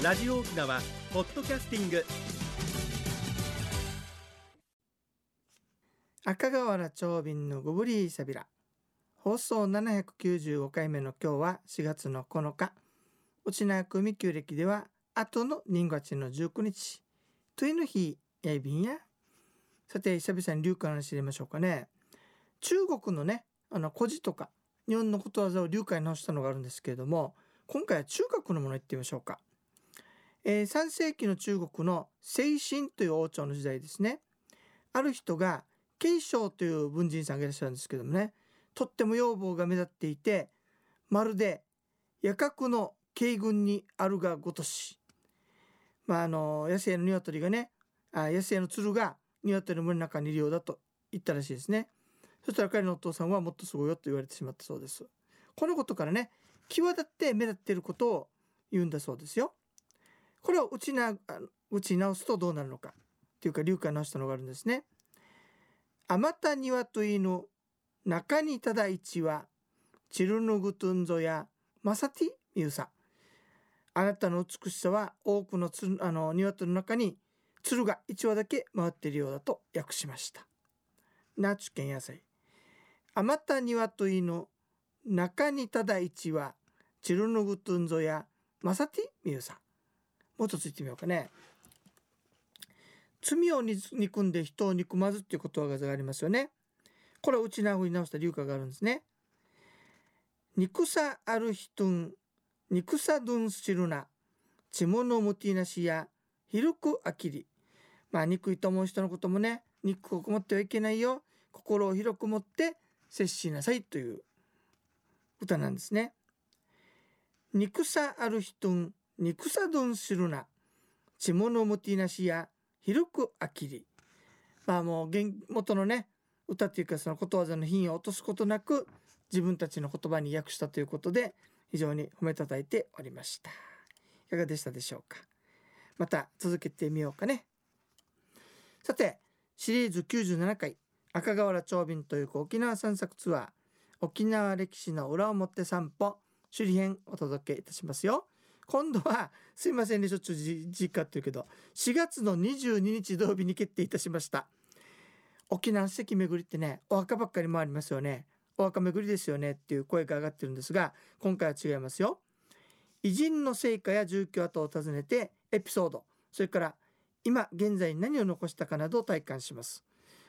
ラジオ沖縄ポッドキャスティング。赤瓦長瓶のゴブリーサビラ放送795回目の今日は4月の9日。内縄組旧暦では後の人月の19日。というの日やいびんや。さて久々に流化の知りましょうかね。中国のねあの古事とか日本のことわざを流化に直したのがあるんですけれども今回は中国のもの言ってみましょうか、えー、3世紀の中国の清神という王朝の時代ですね。ある人が慶章という文人さんがいらっしゃるんですけどもね。とっても要望が目立っていてまるで夜角の慶軍にあるがごとし。まああの野生の鶏がねあ野生の鶴が鶏の群の中にいるようだと言ったらしいですね。そしたら彼のお父さんはもっとすごいよと言われてしまったそうです。このことからね際立って目立っていることを言うんだそうですよ。これを打ちな打ち直すとどうなるのかっていうか流化直したのがあるんですね。あまた庭と犬中にただ一はチルヌグトゥンゾやマサティミューサ。あなたの美しさは多くのつあの鶏の中に鶴が一羽だけ回っているようだと訳しました。ナチュケン野菜。あまた庭と犬中にただ一はチルヌグトゥンゾやマサティミューサ。もう一つ言ってみようかね罪を憎んで人を憎まずっていうことわざがありますよね。これを内縄に直した流歌があるんですね。憎さある人、憎さどんするな、血物むてなしや、広くあきり。まあ、憎いと思う人のこともね、憎を持ってはいけないよ。心を広く持って接しなさいという歌なんですね。憎さある人ん、憎さどんするな、血物むてなしや、広くあきりまあもう元のね歌っていうかそのことわざの品を落とすことなく自分たちの言葉に訳したということで非常に褒めたたえておりました。いかがでしたでしょうか？また続けてみようかね。さてシリーズ97回赤瓦長瓶という沖縄散策ツアー沖縄歴史の裏表散歩首里編お届けいたしますよ。今度はすいませんねしょっちゅう実家っていうけど4月の22日土曜日に決定いたしました。沖縄席巡りってねお墓ばっかり回りますよね。お墓巡りですよねっていう声が上がってるんですが今回は違いますよ。偉人の成果や住居跡を訪ねてエピソードそれから今現在何を残したかなどを体感します。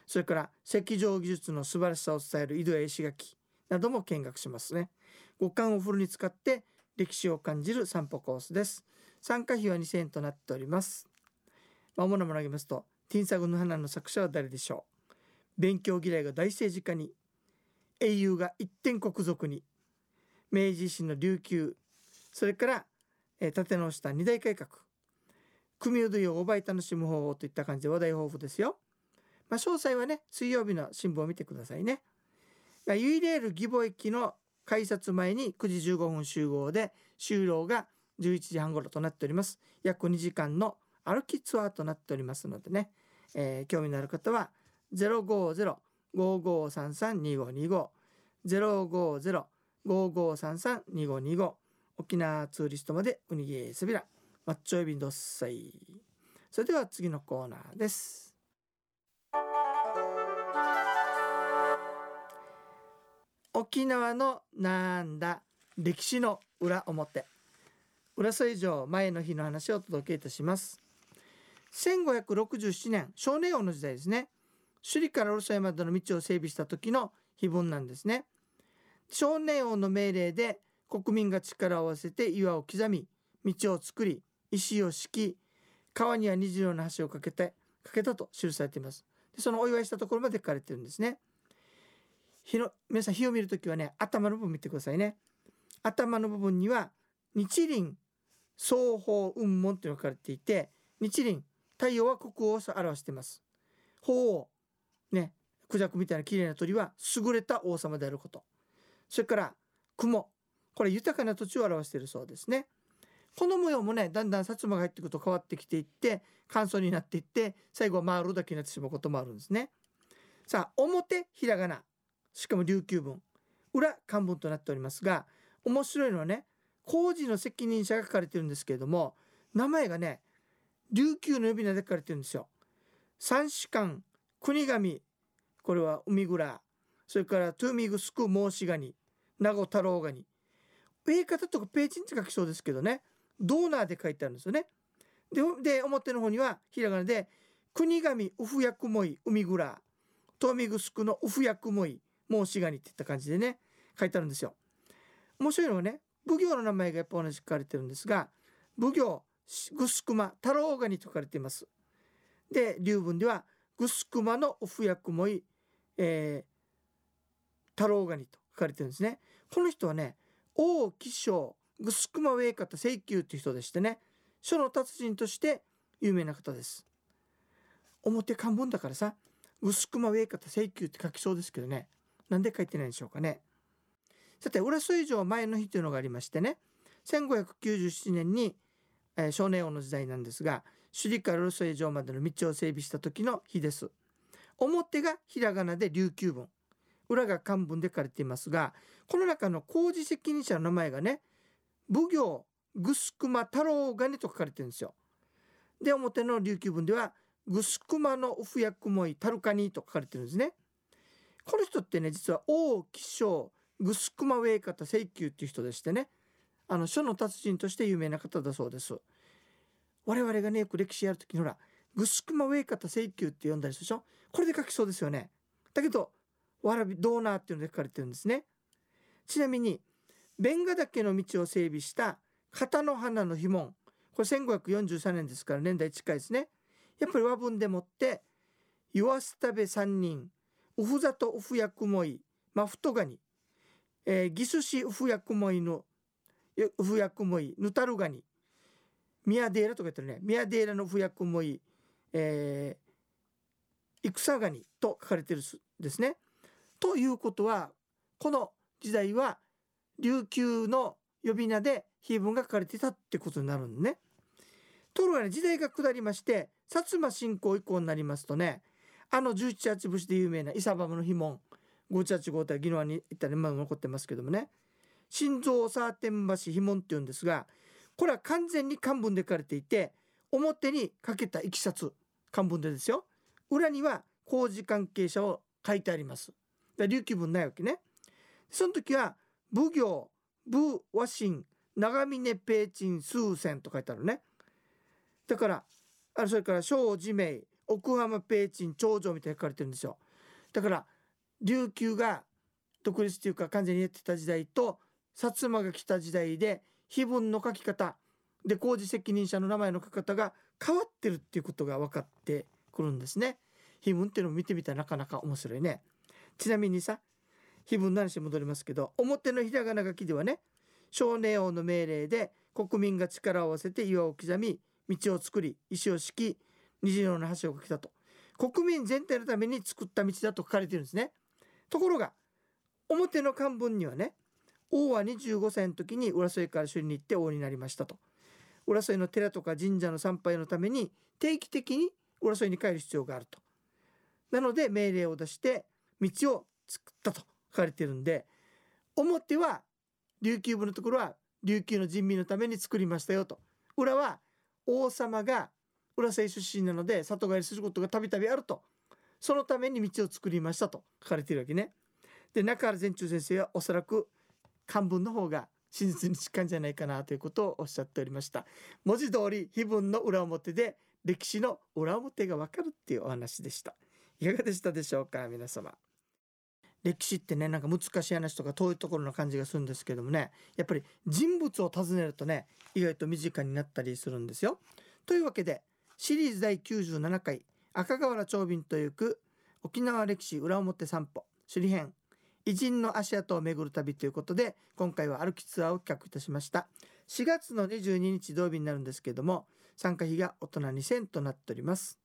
それから石上技術の素晴らしさを伝える井戸や石垣なども見学しますね。五感をフルに使って歴史を感じる散歩コースです参加費は2000円となっておりますまもなも投げますとティンサグの花の作者は誰でしょう勉強嫌いが大政治家に英雄が一点国族に明治維新の琉球それから、えー、立て直した二大改革組踊りを奪い楽しむ方法といった感じで話題豊富ですよ。まあ、詳細はね水曜日の新聞を見てくださいね。まあ、ユイレール義母駅の改札前に9時15分集合で終了が11時半頃となっております。約2時間の歩きツアーとなっておりますのでね、えー、興味のある方は050-5533-2525 050-5533-2525沖縄ツーリストまでウニゲースビラマッチョエビンドッサイ。それでは次のコーナーです。沖縄のなんだ歴史の裏表。浦添城前の日の話をお届けいたします。1567年少年王の時代ですね。首里から浦添までの道を整備した時の碑文なんですね。少年王の命令で国民が力を合わせて岩を刻み道を作り石を敷き川には虹色の橋を架けて架けたと記されています。でそのお祝いしたところまで書かれてるんですね。火の皆さん火を見るときはね頭の部分見てくださいね。頭の部分には日輪双方雲門というのが書かれていて日輪太陽は国王を表しています。鳳凰ねクジャクみたいな綺麗な鳥は優れた王様であること。それから雲これ豊かな土地を表しているそうですね。この模様もねだんだん薩摩が入っていくと変わってきていって乾燥になっていって最後は回るだけになってしまうこともあるんですね。さあ表ひらがな。しかも琉球文裏漢文となっておりますが面白いのはね工事の責任者が書かれてるんですけれども名前がね琉球の呼び名で書かれてるんですよ。三士官国神これは海蔵それからトゥーミグスク申しガニ名護太郎ガニ上方とかページンって書きそうですけどねドーナーで書いてあるんですよね。で表の方にはひらがなで「国神ウフヤクモイ海蔵トーミグスクのウフヤクモイ申しガニ」っていった感じでね書いてあるんですよ。面白いのはね奉行の名前がやっぱ同じ書かれてるんですが奉行グスクマ太郎ガニと書かれています。で流文ではグスクマのウフヤクモイ、えー、太郎ガニと書かれてるんですね。この人はね王気象グスクマウェイカタ請求という人でしてね書の達人として有名な方です表漢文だからさグスクマウェイカタ請求って書きそうですけどねなんで書いてないんでしょうかねさて浦添城前の日というのがありましてね1597年に、えー、少年王の時代なんですが首里から浦添城までの道を整備した時の日です表がひらがなで琉球文裏が漢文で書かれていますがこの中の工事責任者の名前がね奉行グスクマ太郎ガニと書かれてるんですよ。で表の琉球文ではグスクマのウフヤクモイタルカニと書かれてるんですね。この人ってね実は王気象グスクマウェイカタ請求っていう人でしてねあの書の達人として有名な方だそうです。我々がねよく歴史やる時にほらグスクマウェイカタ請求って呼んだりするでしょ？これで書きそうですよね。だけどわらびドーナーっていうので書かれてるんですね。ちなみにベンガ岳の道を整備した片の花の碑文これ1543年ですから年代近いですねやっぱり和文でもって「岩捨べ三人ウフザとウフヤクモイマフトガニ」えー、ギスシウフヤクモイのウフヤクモイヌタルガニミヤデーラとか言ってるね。ミヤデーラのウフヤクモイ、えー、戦ガニと書かれてるですね。ということはこの時代は琉球の呼び名で碑文が書かれてたってことになるんね。ところがね時代が下りまして薩摩侵攻以降になりますとねあの十七八節で有名な伊佐バムの碑文。585体宜野湾に行ったら今残ってますけどもね。心臓サーテン橋碑文っていうんですがこれは完全に漢文で書かれていて表にかけたいきさつ漢文でですよ。裏には工事関係者を書いてあります。琉球文ないわけね。その時は奉行武和神長峰ペーチン数千と書いてあるね。だからあれそれから小寺名奥浜ペーチン長城みたいに書かれてるんですよ。だから琉球が独立というか完全にやってた時代と薩摩が来た時代で碑文の書き方で工事責任者の名前の書き方が変わってるっていうことが分かってくるんですね。碑文っていうのを見てみたらなかなか面白いね。ちなみにさ碑文の話戻りますけど表のひらがな書きではね少年王の命令で国民が力を合わせて岩を刻み道を作り石を敷き虹色の橋を架けたと。国民全体のために作った道だと書かれてるんですね。ところが表の漢文にはね王は25歳の時に浦添から首里に行って王になりましたと。浦添の寺とか神社の参拝のために定期的に浦添に帰る必要があると。なので命令を出して道を作ったと書かれてるんで表は琉球部のところは琉球の人民のために作りましたよと。裏は王様が浦添出身なので里帰りすることがたびたびあると。そのために道を作りましたと書かれているわけね。で中原善中先生はおそらく漢文の方が真実に近いんじゃないかなということをおっしゃっておりました。文字通り碑文の裏表で歴史の裏表がわかるっていうお話でした。いかがでしたでしょうか皆様。歴史ってねなんか難しい話とか遠いところの感じがするんですけどもね。やっぱり人物を訪ねるとね意外と身近になったりするんですよ。というわけでシリーズ第97回赤瓦長瓶と行く沖縄歴史裏表散歩首里編。偉人の足跡を巡る旅ということで今回は歩きツアーを企画いたしました。4月の22日土曜日になるんですけれども参加費が大人2000となっております、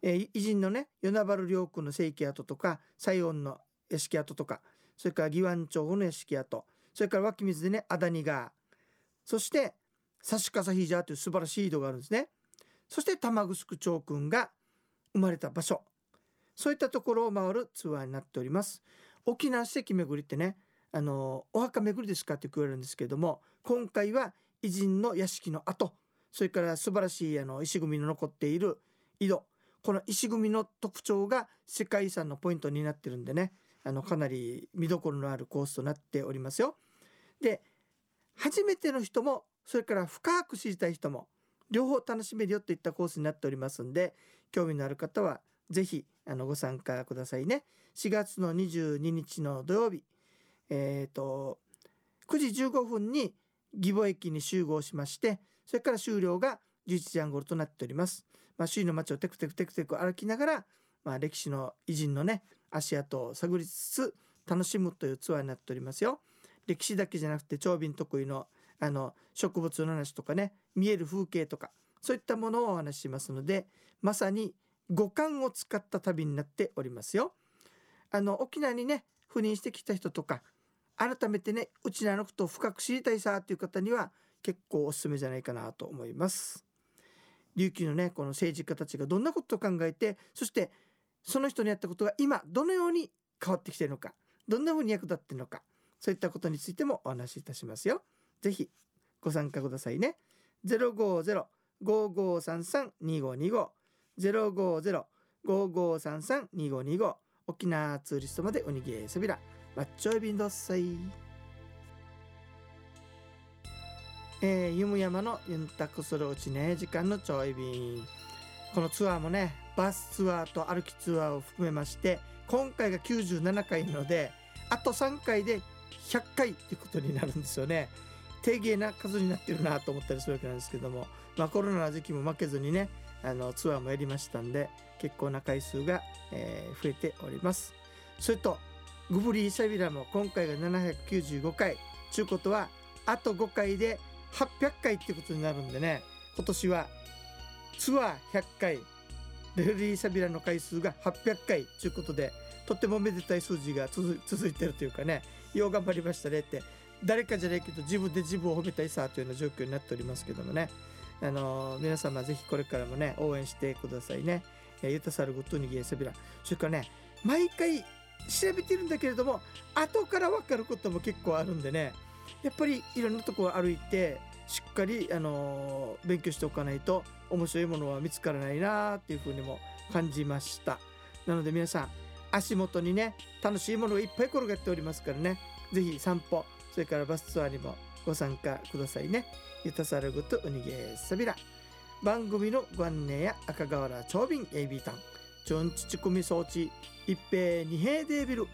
えー、偉人のね与那原良区の正規跡とか西園の屋敷跡とかそれから義湾町の屋敷跡それから湧き水でねアダニ川そしてサシカサヒジャーという素晴らしい井戸があるんですね。そして玉城町君が生まれた場所そういったところを回るツアーになっております沖縄史跡巡りってねあのお墓巡りですかって言われるんですけれども今回は偉人の屋敷の跡それから素晴らしいあの石組みの残っている井戸この石組みの特徴が世界遺産のポイントになってるんでねあのかなり見どころのあるコースとなっておりますよ。で初めての人もそれから深く知りたい人も両方楽しめるよといったコースになっておりますんで興味のある方は是非あのご参加くださいね。4月の22日の土曜日えっ、ー、と9時15分に義母駅に集合しましてそれから終了が11時半頃となっております。まあ、周囲の街をテクテクテクテク歩きながら、まあ、歴史の偉人のね足跡を探りつつ楽しむというツアーになっておりますよ。歴史だけじゃなくて長瓶得意のあの植物の話とかね見える風景とかそういったものをお話ししますのでまさに五感を使った旅になっておりますよ。あの沖縄にね赴任してきた人とか改めてねうちなのことを深く知りたいさっていう方には結構おすすめじゃないかなと思います。琉球のねこの政治家たちがどんなことを考えてそしてその人にやったことが今どのように変わってきているのかどんなふうに役立っているのかそういったことについてもお話しいたしますよ。ぜひご参加くださいね。050-5533-2525 050-5533-2525沖縄ツーリストまでおにぎりさびら。マッチョエビンドッサイ。えー、ゆむ山のユンタクするうちね時間のちょい便。このツアーもねバスツアーと歩きツアーを含めまして今回が97回なのであと3回で100回っていうことになるんですよね。低芸な数になってるなと思ったりするわけなんですけども、まあ、コロナの時期も負けずにねあのツアーもやりましたんで結構な回数が、えー、増えております。それとグブリーシャビラも今回が795回。ちゅうことはあと5回で800回ってことになるんでね今年はツアー100回。レフリーサビラの回数が800回。ということでとってもめでたい数字が続いてるというかねよう頑張りましたねって誰かじゃないけど自分で自分を褒めたいさというような状況になっておりますけどもね。あの、皆様ぜひこれからもね応援してくださいね。ユタサルグッドニギエサビラそれからね毎回調べてるんだけれども後から分かることも結構あるんでね。やっぱりいろんなところ歩いてしっかり、あの、勉強しておかないと面白いものは見つからないなっていうふうにも感じました。なので皆さん足元にね楽しいものがいっぱい転がっておりますからね。是非散歩それからバスツアーにもご参加くださいね。ゆたさるぐとうにげさびら番組のご案内や赤瓦長瓶 AB タン。チュンチチクミ装置一平二平デービル。